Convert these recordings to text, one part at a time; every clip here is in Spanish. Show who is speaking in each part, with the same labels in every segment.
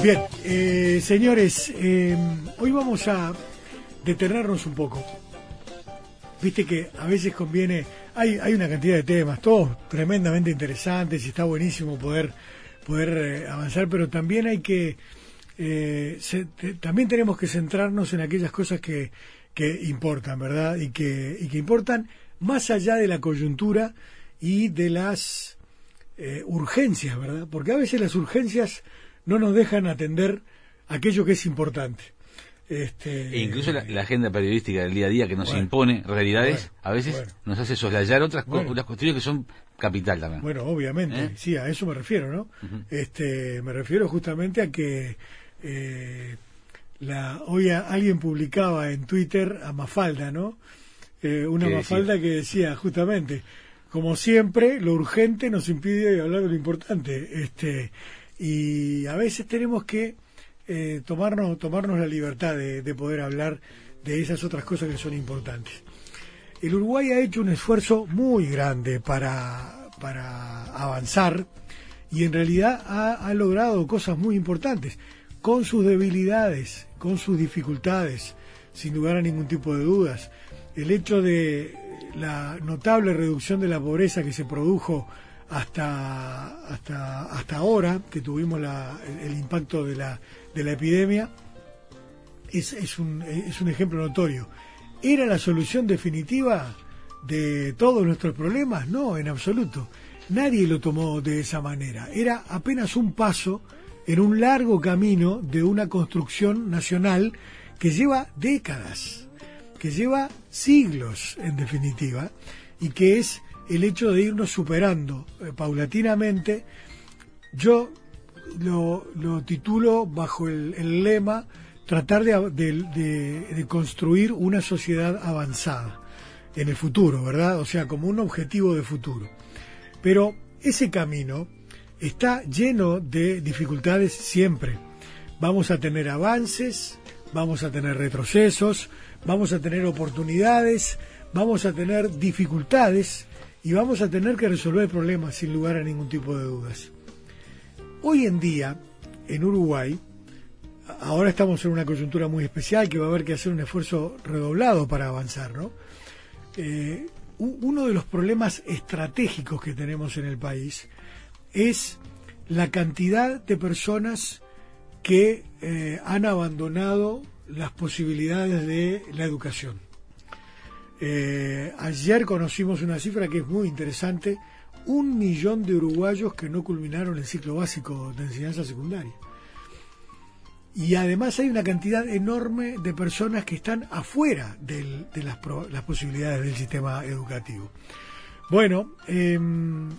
Speaker 1: Bien, eh, señores, eh, hoy vamos a detenernos un poco. Viste que a veces conviene, hay, hay una cantidad de temas, todos tremendamente interesantes y está buenísimo poder, poder eh, avanzar, pero también hay que, también tenemos que centrarnos en aquellas cosas que, que importan, ¿verdad? Y que, y que importan más allá de la coyuntura y de las urgencias, ¿verdad? Porque a veces las urgencias no nos dejan atender aquello que es importante.
Speaker 2: Este, e incluso la, agenda periodística del día a día que nos impone realidades, a veces nos hace soslayar otras cuestiones que son capital también.
Speaker 1: Bueno, obviamente, ¿Eh? sí, a eso me refiero, ¿no? este, me refiero justamente a que eh, la, hoy alguien publicaba en Twitter a Mafalda, ¿no? Eh, una Mafalda que decía justamente, como siempre, lo urgente nos impide hablar de lo importante. Este, y a veces tenemos que eh, tomarnos, tomarnos la libertad de, poder hablar de esas otras cosas que son importantes. El Uruguay ha hecho un esfuerzo muy grande para, para avanzar y en realidad ha, ha logrado cosas muy importantes, con sus debilidades, con sus dificultades, sin lugar a ningún tipo de dudas. El hecho de la notable reducción de la pobreza que se produjo hasta, hasta, hasta ahora, que tuvimos el, impacto de la, de la epidemia, es, es, un, es un ejemplo notorio. ¿Era la solución definitiva de todos nuestros problemas? No, en absoluto. Nadie lo tomó de esa manera. Era apenas un paso en un largo camino de una construcción nacional que lleva décadas, que lleva siglos en definitiva, y que es el hecho de irnos superando eh, paulatinamente, yo lo, titulo bajo el, lema tratar de, de, construir una sociedad avanzada en el futuro, ¿verdad? O sea, como un objetivo de futuro. Pero ese camino está lleno de dificultades siempre. Vamos a tener avances, vamos a tener retrocesos, vamos a tener oportunidades, vamos a tener dificultades y vamos a tener que resolver problemas sin lugar a ningún tipo de dudas. Hoy en día, en Uruguay, ahora estamos en una coyuntura muy especial que va a haber que hacer un esfuerzo redoblado para avanzar, ¿no? Eh, uno de los problemas estratégicos que tenemos en el país es la cantidad de personas que eh, han abandonado las posibilidades de la educación. Eh, ayer conocimos una cifra que es muy interesante, un millón de uruguayos que no culminaron el ciclo básico de enseñanza secundaria. Y además hay una cantidad enorme de personas que están afuera de las, posibilidades del sistema educativo. Bueno, em,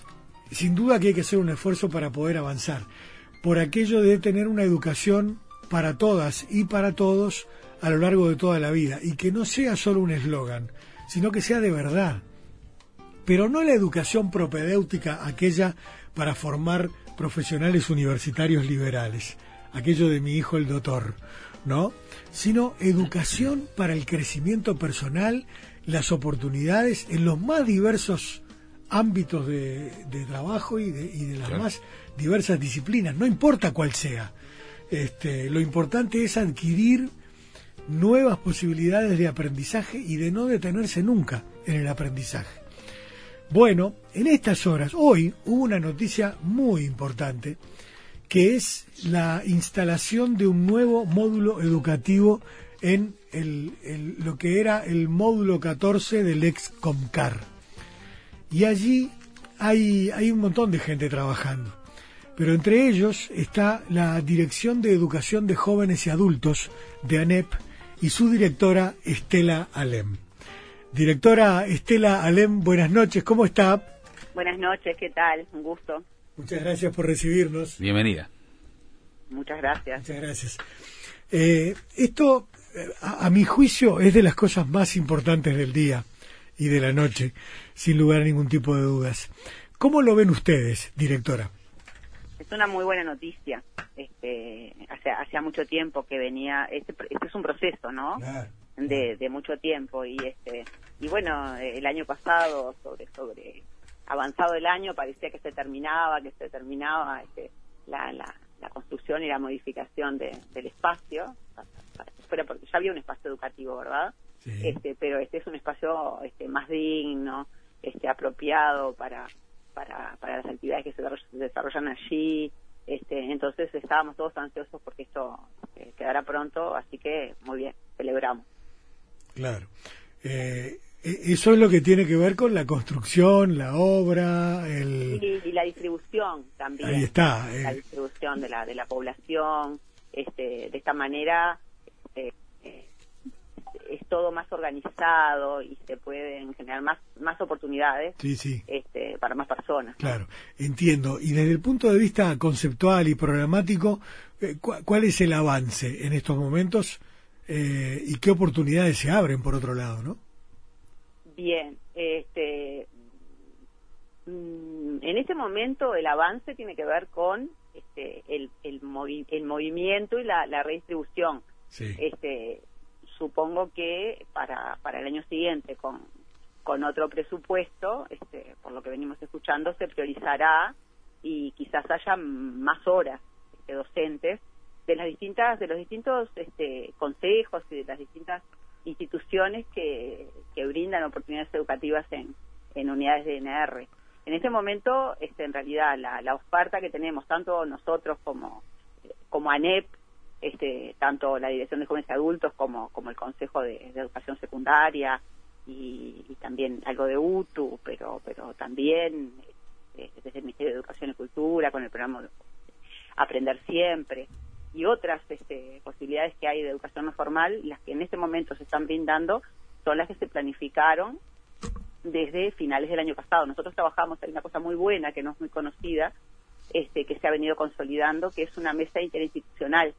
Speaker 1: sin duda que hay que hacer un esfuerzo para poder avanzar, por aquello de tener una educación para todas y para todos a lo largo de toda la vida, y que no sea solo un eslogan, sino que sea de verdad. Pero no la educación propedéutica, aquella para formar profesionales universitarios liberales, aquello de mi hijo el doctor, ¿no? Sino educación para el crecimiento personal, las oportunidades en los más diversos ámbitos de, trabajo y de, las más diversas disciplinas, no importa cuál sea. Este, lo importante es adquirir nuevas posibilidades de aprendizaje y de no detenerse nunca en el aprendizaje. Bueno, en estas horas, hoy hubo una noticia muy importante, que es la instalación de un nuevo módulo educativo en lo que era el módulo 14 del ex Comcar. Y allí hay, hay un montón de gente trabajando, pero entre ellos está la Dirección de Educación de Jóvenes y Adultos de ANEP, y su directora Estela Alem. Directora Estela Alem, buenas noches, ¿cómo está?
Speaker 3: Buenas noches, ¿qué tal? Un gusto.
Speaker 1: Muchas gracias por recibirnos.
Speaker 2: Bienvenida.
Speaker 3: Muchas gracias.
Speaker 1: Muchas gracias. Eh, esto, a, mi juicio, es de las cosas más importantes del día y de la noche, sin lugar a ningún tipo de dudas. ¿Cómo lo ven ustedes, directora?
Speaker 3: Es una muy buena noticia. Este, hace, hacía mucho tiempo que venía, este, este es un proceso, ¿no? De, de mucho tiempo y este y bueno el año pasado sobre sobre avanzado el año parecía que se terminaba que se terminaba este, la, la, la construcción y la modificación del espacio, fuera porque ya había un espacio educativo, ¿verdad? Este, pero este es un espacio este, más digno, este, apropiado para, para, para las actividades que se desarrollan allí. Este, entonces estábamos todos ansiosos porque esto eh, quedará pronto, así que muy bien, celebramos.
Speaker 1: Claro. Eh, e-, eso es lo que tiene que ver con la construcción, la obra, el...
Speaker 3: y, la distribución también.
Speaker 1: Ahí está.
Speaker 3: La eh. distribución de la, de la población. Este, de esta manera eh, todo más organizado y se pueden generar más, más oportunidades
Speaker 1: sí, sí.
Speaker 3: Este, para más personas.
Speaker 1: Claro, entiendo. Y desde el punto de vista conceptual y programático, ¿cuál es el avance en estos momentos y qué oportunidades se abren por otro lado, no?
Speaker 3: Bien, este, mm, en este momento el avance tiene que ver con este, el, el, movimiento y la, redistribución. Este, supongo que para, para el año siguiente, con, con otro presupuesto, este, por lo que venimos escuchando, se priorizará y quizás haya más horas este, docentes de las distintas de los distintos este, consejos y de las distintas instituciones que, que brindan oportunidades educativas en, en unidades de NR. En este momento, este, en realidad, la, la oferta que tenemos, tanto nosotros como, como ANEP, este, tanto la Dirección de Jóvenes y Adultos como, como el Consejo de, Educación Secundaria y, también algo de UTU, pero, pero también este, desde el Ministerio de Educación y Cultura, con el programa Aprender Siempre, y otras este, posibilidades que hay de educación no formal, las que en este momento se están brindando, son las que se planificaron desde finales del año pasado. Nosotros trabajamos, hay una cosa muy buena que no es muy conocida, este, que se ha venido consolidando, que es una mesa interinstitucional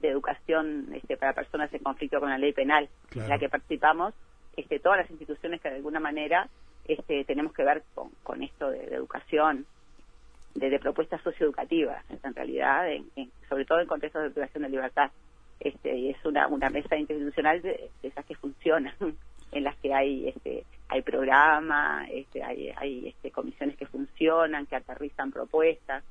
Speaker 3: de educación este, para personas en conflicto con la ley penal, en la que participamos este, todas las instituciones que de alguna manera este, tenemos que ver con, con esto de educación de, propuestas socioeducativas, en realidad, sobre todo en contextos de privación de libertad. Este, y es una, una mesa institucional de, esas que funcionan, en las que hay este, hay programa, este, hay, hay este, comisiones que funcionan, que aterrizan propuestas,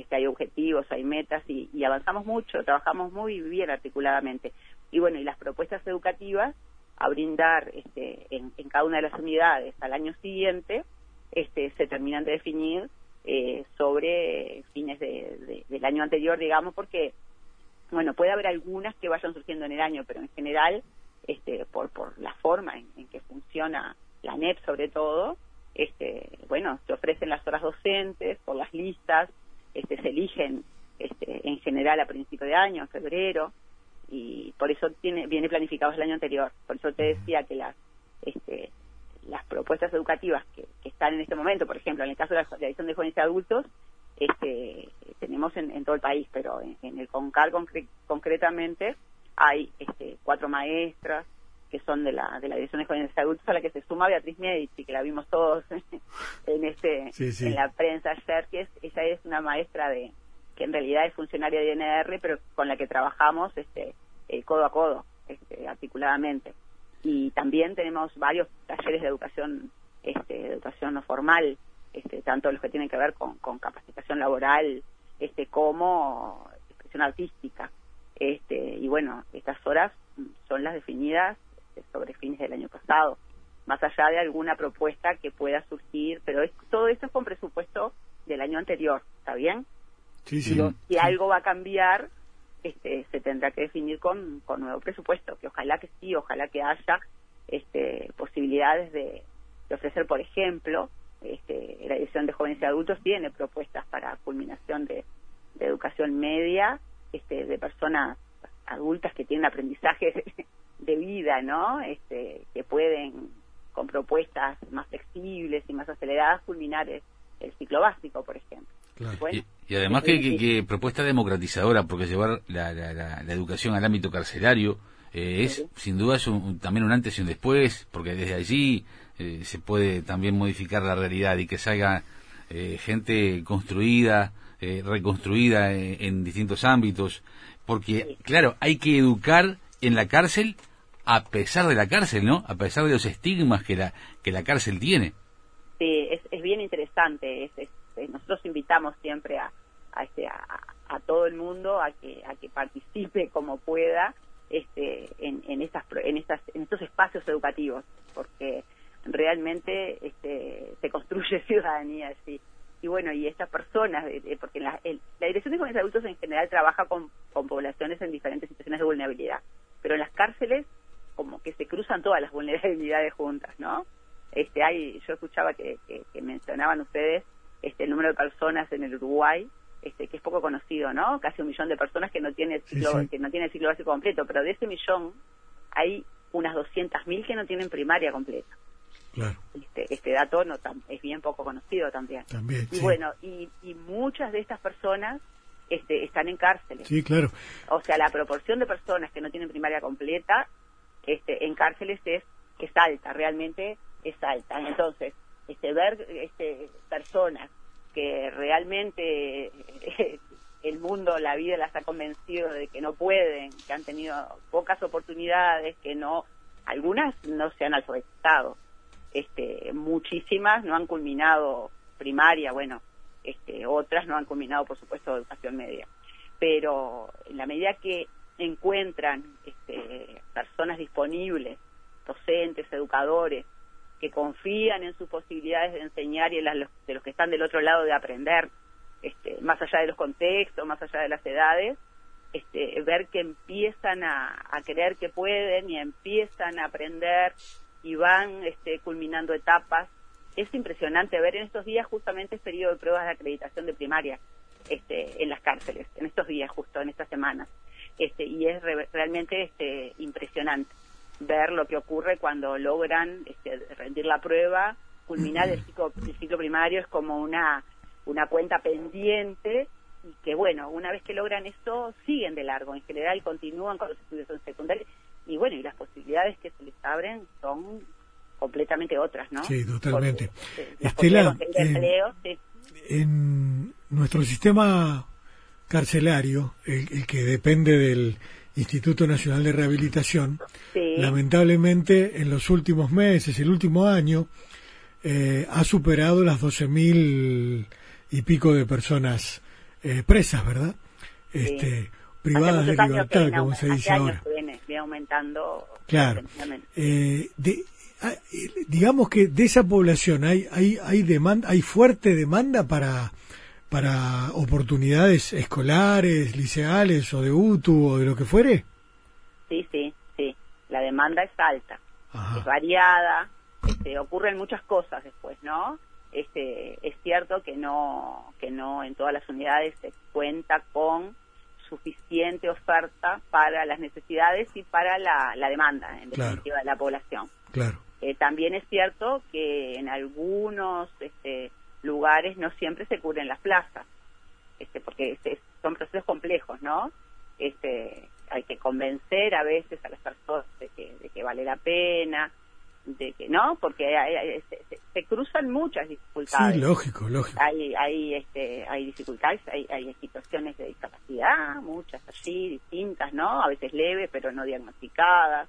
Speaker 3: este, hay objetivos, hay metas y, avanzamos mucho, trabajamos muy bien articuladamente. Y bueno, y las propuestas educativas a brindar este, en, en cada una de las unidades al año siguiente este, se terminan de definir eh, sobre fines de, del año anterior, digamos, porque, bueno, puede haber algunas que vayan surgiendo en el año, pero en general, este, por, por la forma en, que funciona la NEP sobre todo, este, bueno, se ofrecen las horas docentes por las listas, este, se eligen este, en general a principio de año, en febrero, y por eso tiene, viene planificado el año anterior. Por eso te decía que las, este, las propuestas educativas que, están en este momento, por ejemplo, en el caso de la, edición de jóvenes y adultos, este, tenemos en, todo el país, pero en, el CONCAR concretamente hay este, cuatro maestras que son de la, de la Dirección de Jóvenes Adultos, a la que se suma Beatriz Medici, que la vimos todos en este en la prensa ayer, que es, ella es una maestra de que en realidad es funcionaria de INR, pero con la que trabajamos este, eh, codo a codo, este, articuladamente. Y también tenemos varios talleres de educación este, educación no formal este, tanto los que tienen que ver con, con capacitación laboral este como expresión artística. Este y bueno estas horas son las definidas sobre fines del año pasado más allá de alguna propuesta que pueda surgir pero es, todo esto es con presupuesto del año anterior está bien
Speaker 1: sí, sí,
Speaker 3: si algo va a cambiar este, se tendrá que definir con, con nuevo presupuesto, que ojalá que sí, ojalá que haya este, posibilidades de, ofrecer, por ejemplo, este, la edición de jóvenes y adultos tiene propuestas para culminación de, educación media, este, de personas adultas que tienen aprendizaje de vida, ¿no? Este, que pueden, con propuestas más flexibles y más aceleradas, culminar el ciclo básico, por ejemplo.
Speaker 2: Y, además que, propuesta democratizadora, porque llevar la, la, educación al ámbito carcelario eh, es sin duda también un antes y un después, porque desde allí eh, se puede también modificar la realidad y que salga eh, gente construida, reconstruida en, distintos ámbitos, porque claro, hay que educar en la cárcel a pesar de la cárcel, ¿no? A pesar de los estigmas que la que la cárcel tiene.
Speaker 3: Sí, es, es bien interesante, es, nosotros invitamos siempre a, a, este, a, a todo el mundo a que a que participe como pueda este en, en estas en estas en estos espacios educativos porque realmente este, se construye ciudadanía sí y bueno y estas personas porque la, la dirección de jóvenes adultos en general trabaja con, con poblaciones en diferentes situaciones de vulnerabilidad pero en las cárceles como que se cruzan todas las vulnerabilidades juntas no este hay yo escuchaba que, que mencionaban ustedes este el número de personas en el Uruguay este, que es poco conocido, ¿no? Casi un millón de personas que no tiene el ciclo, que no tiene el ciclo básico completo, pero de ese millón hay unas 200.000 que no tienen primaria completa.
Speaker 1: Claro.
Speaker 3: Este, este dato no es bien poco conocido también.
Speaker 1: También.
Speaker 3: Y bueno, y, y muchas de estas personas este, están en cárceles.
Speaker 1: Sí, claro.
Speaker 3: O sea, la proporción de personas que no tienen primaria completa este, en cárceles es, es alta, realmente es alta. Entonces, este, ver este, personas que realmente el mundo, la vida las ha convencido de que no pueden, que han tenido pocas oportunidades, que no, algunas no se han alfabetizado, este, muchísimas no han culminado primaria, bueno, este, otras no han culminado, por supuesto, educación media. Pero en la medida que encuentran este, personas disponibles, docentes, educadores, que confían en sus posibilidades de enseñar y en las de los que están del otro lado de aprender, este, más allá de los contextos, más allá de las edades, este, ver que empiezan a, creer que pueden y empiezan a aprender y van este, culminando etapas. Es impresionante ver en estos días justamente el periodo de pruebas de acreditación de primaria este, en las cárceles, en estos días justo, en estas semanas. Este, y es realmente este, impresionante ver lo que ocurre cuando logran este, rendir la prueba, culminar el ciclo, el ciclo primario es como una, una cuenta pendiente y que bueno, una vez que logran esto, siguen de largo, en general continúan con los estudios en secundaria y bueno, y las posibilidades que se les abren son completamente otras, ¿no?
Speaker 1: Sí, totalmente. Estela, en nuestro sistema carcelario, el que depende del Instituto Nacional de Rehabilitación, lamentablemente en los últimos meses, el último año, eh, ha superado las 12.000 y pico de personas eh, presas, ¿verdad? Este, privadas de libertad, como se dice ahora.
Speaker 3: Viene, aumentando.
Speaker 1: Claro. Eh, ah, digamos que de esa población hay hay hay demanda, hay fuerte demanda para para oportunidades escolares, liceales o de UTU o de lo que fuere?
Speaker 3: Sí, sí, sí. La demanda es alta, es variada, este, ocurren muchas cosas después, ¿no? Este, es cierto que no, que no en todas las unidades se cuenta con suficiente oferta para las necesidades y para la, demanda, en definitiva, de la población.
Speaker 1: Claro.
Speaker 3: Eh, también es cierto que en algunos este, lugares no siempre se cubren las plazas, este, porque este, son procesos complejos, ¿no? Este, hay que convencer a veces a las personas de que, de que vale la pena, de que no, porque se, cruzan muchas dificultades.
Speaker 1: Sí, lógico, lógico.
Speaker 3: Hay, hay, este, hay dificultades, hay, hay situaciones de discapacidad, muchas allí, distintas, ¿no? A veces leves, pero no diagnosticadas.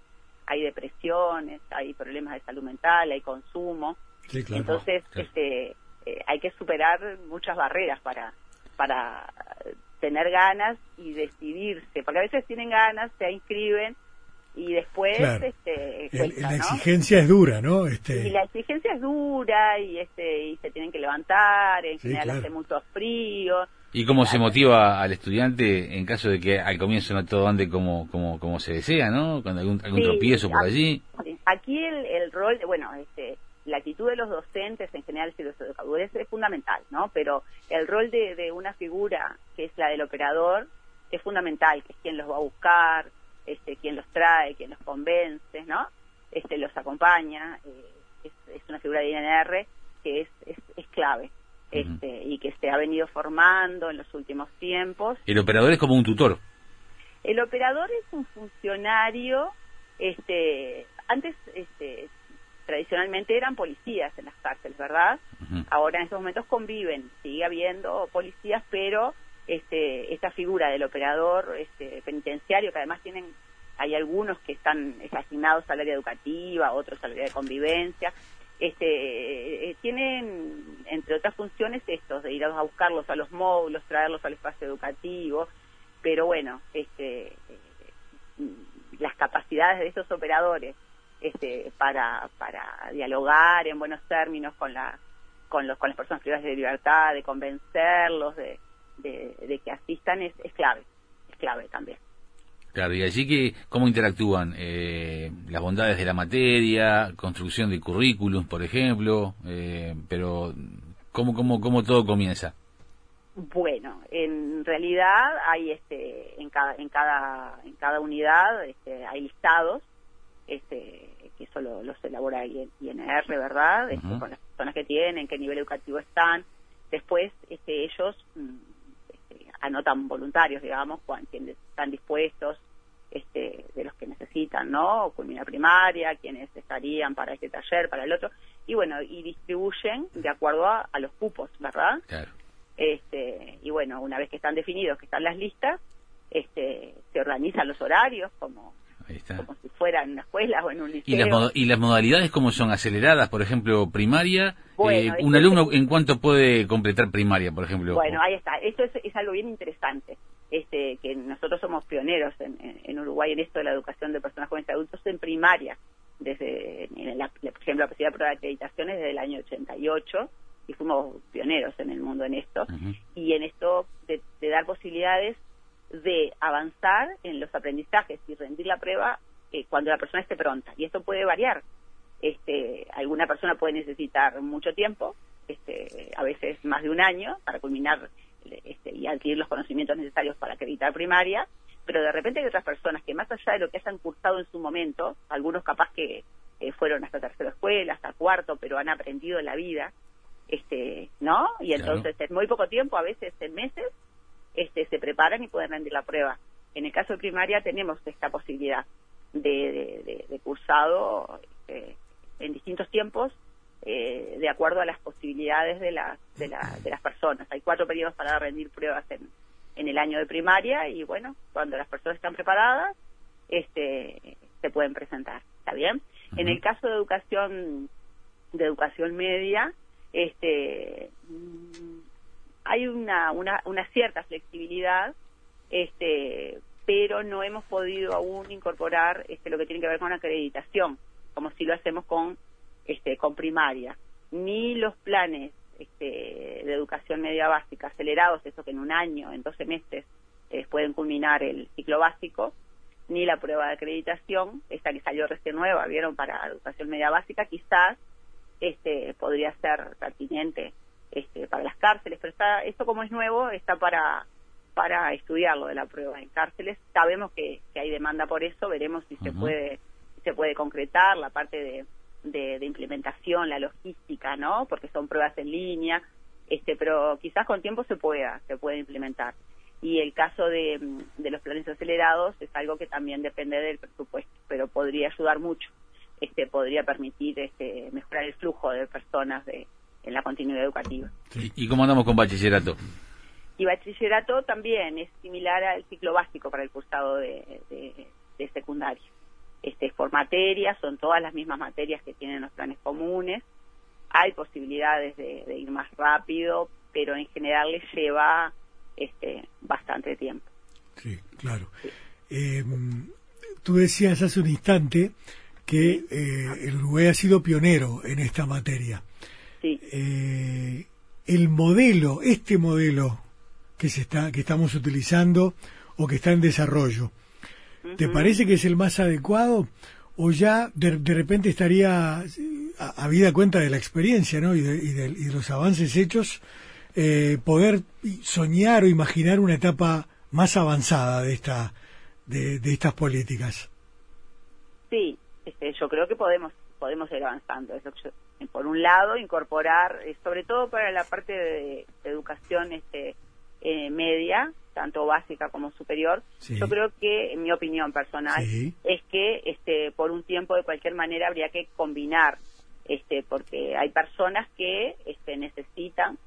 Speaker 3: Hay depresiones, hay problemas de salud mental, hay consumo.
Speaker 1: Sí, claro.
Speaker 3: Entonces, este eh, hay que superar muchas barreras para, para tener ganas y decidirse, porque a veces tienen ganas, se inscriben y después este
Speaker 1: la exigencia es dura no este
Speaker 3: y la exigencia es dura y este y se tienen que levantar en general hace mucho frío
Speaker 2: y cómo se motiva al estudiante en caso de que al comienzo no todo ande como como como se desea no con algún, algún tropiezo por allí
Speaker 3: aquí el, el rol bueno este la actitud de los docentes en general y los educadores es fundamental, ¿no? Pero el rol de, una figura que es la del operador es fundamental, que es quien los va a buscar, este, quien los trae, quien los convence, ¿no? Este, los acompaña, eh, es, una figura de INR que es, es, clave. Este, y que se ha venido formando en los últimos tiempos.
Speaker 2: El operador es como un tutor.
Speaker 3: El operador es un funcionario, este, antes este, tradicionalmente eran policías en las cárceles, ¿verdad? Ahora en estos momentos conviven, sigue habiendo policías, pero este, esta figura del operador este, penitenciario, que además tienen, hay algunos que están asignados al área educativa, otros al área de convivencia, este, tienen, entre otras funciones, estos, de ir a buscarlos a los módulos, traerlos al espacio educativo, pero bueno, este, las capacidades de estos operadores este, para, para dialogar en buenos términos con, la, con, los, con las personas privadas de libertad, de convencerlos, de, de, que asistan, es, es clave, es clave también.
Speaker 2: Claro, y allí que, ¿cómo interactúan? Eh, las bondades de la materia, construcción de currículum, por ejemplo, eh, pero ¿cómo, cómo, ¿cómo todo comienza?
Speaker 3: Bueno, en realidad hay este en cada en cada en cada unidad este, hay listados este que eso los elabora INR, ¿verdad? Este, con las personas que tienen, qué nivel educativo están. Después este, ellos mm, este, anotan voluntarios, digamos, quienes están dispuestos, este, de los que necesitan, ¿no? Culminar primaria, quienes estarían para este taller, para el otro, y bueno, y distribuyen de acuerdo a, a los cupos, ¿verdad? Claro. Este, y bueno, una vez que están definidos, que están las listas, este, se organizan los horarios como, como si fuera en una escuela o en un liceo.
Speaker 2: ¿Y las, ¿Y las modalidades cómo son? ¿Aceleradas, por ejemplo, primaria? Eh, ¿Un alumno en cuánto puede completar primaria, por ejemplo?
Speaker 3: Bueno, ahí está. Esto es, algo bien interesante. Este, que nosotros somos pioneros en, en, Uruguay en esto de la educación de personas jóvenes y adultos en primaria. Desde, la, por ejemplo, la posibilidad de prueba de acreditaciones desde el año 88 y fuimos pioneros en el mundo en esto, y en esto de, dar posibilidades de avanzar en los aprendizajes y rendir la prueba eh, cuando la persona esté pronta. Y esto puede variar. Este, alguna persona puede necesitar mucho tiempo, este, a veces más de un año, para culminar este, y adquirir los conocimientos necesarios para acreditar primaria, pero de repente hay otras personas que más allá de lo que hayan cursado en su momento, algunos capaz que eh, fueron hasta tercera escuela, hasta cuarto, pero han aprendido la vida, este, ¿no? Y entonces en muy poco tiempo, a veces en meses, este, se preparan y pueden rendir la prueba. En el caso de primaria tenemos esta posibilidad de, de, cursado este, en distintos tiempos eh, de acuerdo a las posibilidades de, las de, de las personas. Hay cuatro periodos para rendir pruebas en, en el año de primaria y bueno, cuando las personas están preparadas, este, se pueden presentar. ¿Está bien? En el caso de educación de educación media, este hay una, una, una cierta flexibilidad este pero no hemos podido aún incorporar este lo que tiene que ver con acreditación como si lo hacemos con este con primaria. Ni los planes este, de educación media básica acelerados eso que en un año en dos semestres eh, pueden culminar el ciclo básico ni la prueba de acreditación esta que salió recién nueva vieron para educación media básica quizás este podría ser pertinente este, para las cárceles, pero está, esto como es nuevo está para para estudiarlo de la prueba en cárceles. Sabemos que, hay demanda por eso, veremos si se puede se puede concretar la parte de, de, implementación, la logística, ¿no? Porque son pruebas en línea, este, pero quizás con tiempo se pueda se puede implementar. Y el caso de, de los planes acelerados es algo que también depende del presupuesto, pero podría ayudar mucho este, podría permitir este, mejorar el flujo de personas de, en la continuidad educativa.
Speaker 2: ¿Y cómo andamos con bachillerato?
Speaker 3: Y bachillerato también es similar al ciclo básico para el cursado de, de, secundaria. Este, es por materias, son todas las mismas materias que tienen los planes comunes. Hay posibilidades de, ir más rápido, pero en general les lleva este, bastante tiempo.
Speaker 1: Sí, claro. Eh, tú decías hace un instante que eh, el Uruguay ha sido pionero en esta materia.
Speaker 3: Sí.
Speaker 1: Eh, el modelo, este modelo que se está, que estamos utilizando o que está en desarrollo, ¿te parece que es el más adecuado o ya de, repente estaría, a, vida cuenta de la experiencia, ¿no? y, de, los avances hechos, eh, poder soñar o imaginar una etapa más avanzada de esta, de, de estas políticas?
Speaker 3: Sí, este, yo creo que podemos podemos ir avanzando. Eso, por un lado, incorporar, eh, sobre todo para la parte de, educación este, eh, media, tanto básica como superior, yo creo que, en mi opinión personal, es que este, por un tiempo, de cualquier manera, habría que combinar, este, porque hay personas que este, necesitan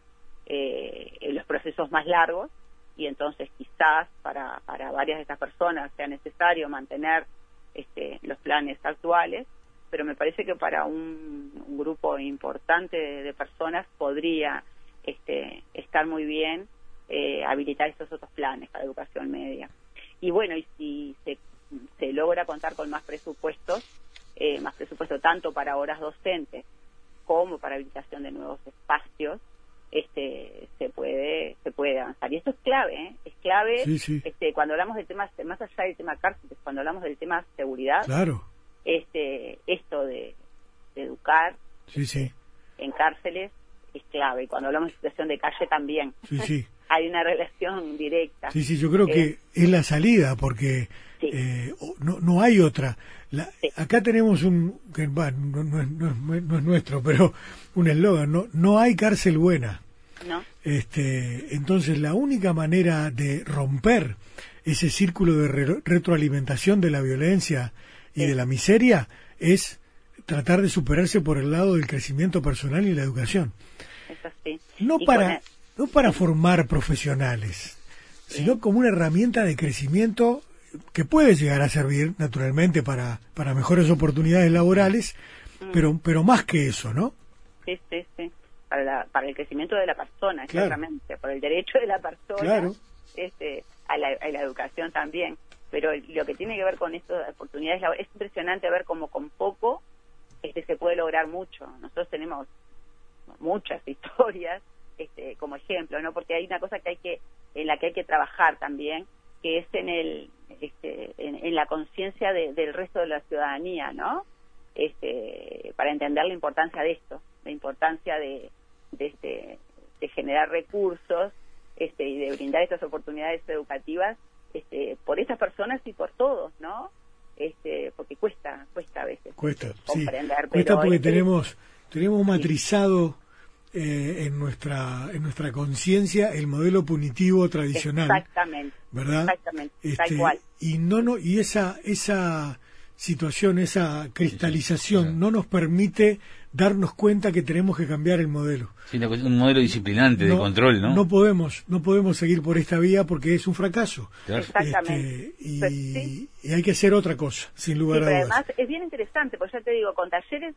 Speaker 3: eh, los procesos más largos y entonces quizás para, para varias de estas personas sea necesario mantener este, los planes actuales, pero me parece que para un, grupo importante de, personas podría este, estar muy bien eh, habilitar estos otros planes para educación media. Y bueno, y si se, se logra contar con más presupuestos, eh, más presupuesto tanto para horas docentes como para habilitación de nuevos espacios, este se puede se puede avanzar y esto es clave ¿eh? es clave este cuando hablamos de temas más allá del tema cárceles cuando hablamos del tema seguridad
Speaker 1: claro
Speaker 3: este esto de, educar
Speaker 1: sí, sí.
Speaker 3: en cárceles es clave. Y cuando hablamos de situación de calle también.
Speaker 1: Sí, sí.
Speaker 3: hay una relación directa.
Speaker 1: Sí sí yo creo que eh, es la salida porque eh, no, no hay otra. Acá tenemos un que no, no, no, es nuestro pero un eslogan no no hay cárcel buena.
Speaker 3: No
Speaker 1: este entonces la única manera de romper ese círculo de retroalimentación de la violencia y de la miseria es tratar de superarse por el lado del crecimiento personal y la educación. No para, no para formar profesionales, sino como una herramienta de crecimiento que puede llegar a servir naturalmente para, para mejores oportunidades laborales, mm. pero, pero más que eso, ¿no?
Speaker 3: Sí, sí, sí. Para, para el crecimiento de la persona, claramente, por el derecho de la persona este, a, la, a la educación también pero lo que tiene que ver con estas oportunidades es impresionante ver cómo con poco este se puede lograr mucho. Nosotros tenemos muchas historias este, como ejemplo, ¿no? Porque hay una cosa que hay que en la que hay que trabajar también, que es en el este, en, la conciencia del resto de la ciudadanía, ¿no? Este, para entender la importancia de esto, la importancia de, de, este, de generar recursos este, y de brindar estas oportunidades educativas este, por esas personas y por todos, ¿no? Este, porque cuesta, cuesta a veces
Speaker 1: cuesta, comprender. Cuesta porque este tenemos tenemos matrizado eh, en nuestra en nuestra conciencia el modelo punitivo tradicional.
Speaker 3: Exactamente.
Speaker 1: ¿Verdad?
Speaker 3: Exactamente. Este,
Speaker 1: y no no y esa esa situación, esa cristalización no nos permite darnos cuenta que tenemos que cambiar el modelo.
Speaker 2: un modelo disciplinante de control, ¿no?
Speaker 1: No podemos, no podemos seguir por esta vía porque es un fracaso.
Speaker 3: Exactamente.
Speaker 1: Este, y, hay que hacer otra cosa, sin lugar a dudas.
Speaker 3: Además es bien interesante, porque ya te digo, con talleres,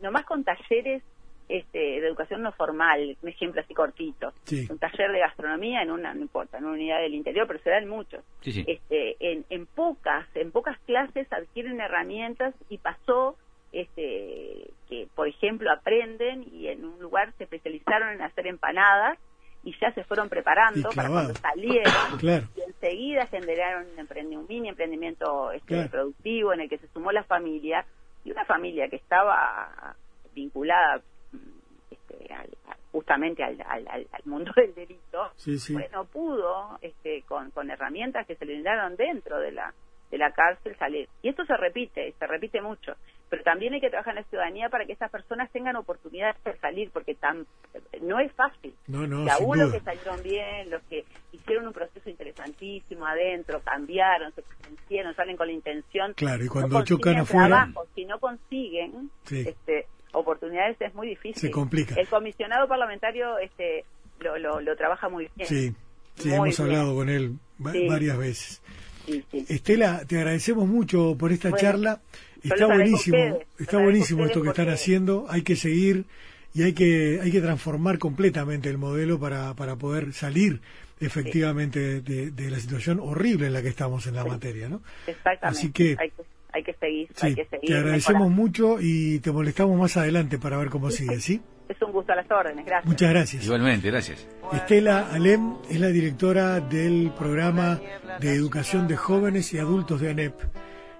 Speaker 3: nomás con talleres este, de educación no formal, un ejemplo así cortito, un taller de gastronomía en una, no importa, en una unidad del interior, pero se dan muchos. Este, en, en pocas, en pocas clases adquieren herramientas y pasó este, que, por ejemplo, aprenden y en un lugar se especializaron en hacer empanadas y ya se fueron preparando para cuando salieron. Y enseguida generaron un, un mini emprendimiento este, productivo en el que se sumó la familia y una familia que estaba vinculada este, justamente al, mundo del delito, bueno, pudo este, con, con herramientas que se le dieron dentro de la de la cárcel salir. Y esto se repite, se repite mucho. Pero también hay que trabajar en la ciudadanía para que esas personas tengan oportunidades de salir, porque tan, no es fácil.
Speaker 1: No, no,
Speaker 3: los que salieron bien, los que hicieron un proceso interesantísimo adentro, cambiaron, se convencieron, salen con la intención.
Speaker 1: Claro, y cuando chocan afuera.
Speaker 3: si no consiguen este, oportunidades es muy difícil.
Speaker 1: Se complica.
Speaker 3: El comisionado parlamentario este, lo, lo, trabaja muy bien.
Speaker 1: Sí, sí hemos hablado con él varias veces. Estela, te agradecemos mucho por esta charla. Está buenísimo, está buenísimo esto que están haciendo. Hay que seguir y hay que hay que transformar completamente el modelo para, para poder salir efectivamente de, la situación horrible en la que estamos en la materia, ¿no?
Speaker 3: Exactamente.
Speaker 1: Así que
Speaker 3: hay que, seguir, hay que seguir.
Speaker 1: Te agradecemos mucho y te molestamos más adelante para ver cómo sigue, ¿sí?
Speaker 3: Es un gusto a las órdenes, gracias.
Speaker 1: Muchas gracias.
Speaker 2: Igualmente, gracias.
Speaker 1: Estela Alem es la directora del programa de educación de jóvenes y adultos de ANEP,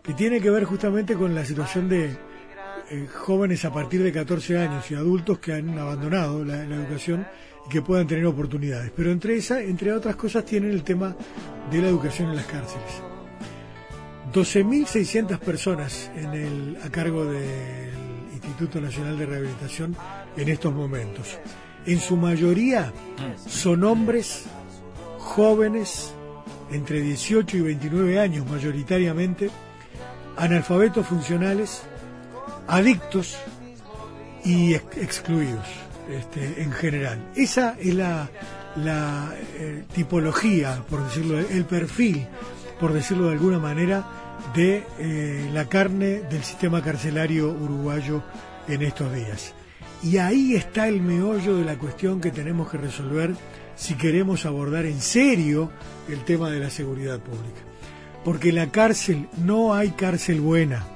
Speaker 1: que tiene que ver justamente con la situación de eh, jóvenes a partir de 14 años y adultos que han abandonado la, educación y que puedan tener oportunidades. Pero entre, esa, entre otras cosas tienen el tema de la educación en las cárceles. 12.600 personas en el, a cargo del Instituto Nacional de Rehabilitación en estos momentos. En su mayoría son hombres jóvenes entre 18 y 29 años mayoritariamente, analfabetos funcionales, adictos y excluidos este, en general. Esa es la, la eh, tipología, por decirlo, el perfil, por decirlo de alguna manera, de eh, la carne del sistema carcelario uruguayo en estos días. Y ahí está el meollo de la cuestión que tenemos que resolver si queremos abordar en serio el tema de la seguridad pública. Porque la cárcel, no hay cárcel buena.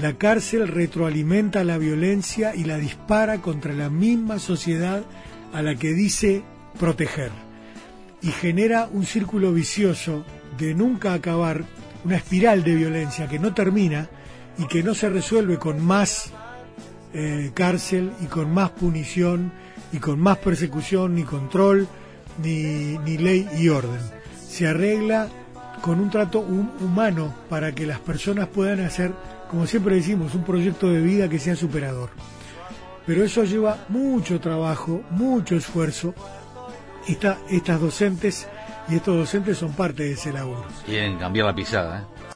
Speaker 1: La cárcel retroalimenta la violencia y la dispara contra la misma sociedad a la que dice proteger. Y genera un círculo vicioso de nunca acabar, una espiral de violencia que no termina y que no se resuelve con más eh, cárcel y con más punición y con más persecución ni control ni, ni ley y orden. Se arregla con un trato humano para que las personas puedan hacer, como siempre decimos, un proyecto de vida que sea superador. Pero eso lleva mucho trabajo, mucho esfuerzo. Esta, estas docentes y estos docentes son parte de ese laburo.
Speaker 2: Quieren cambiar la pisada. ¿eh?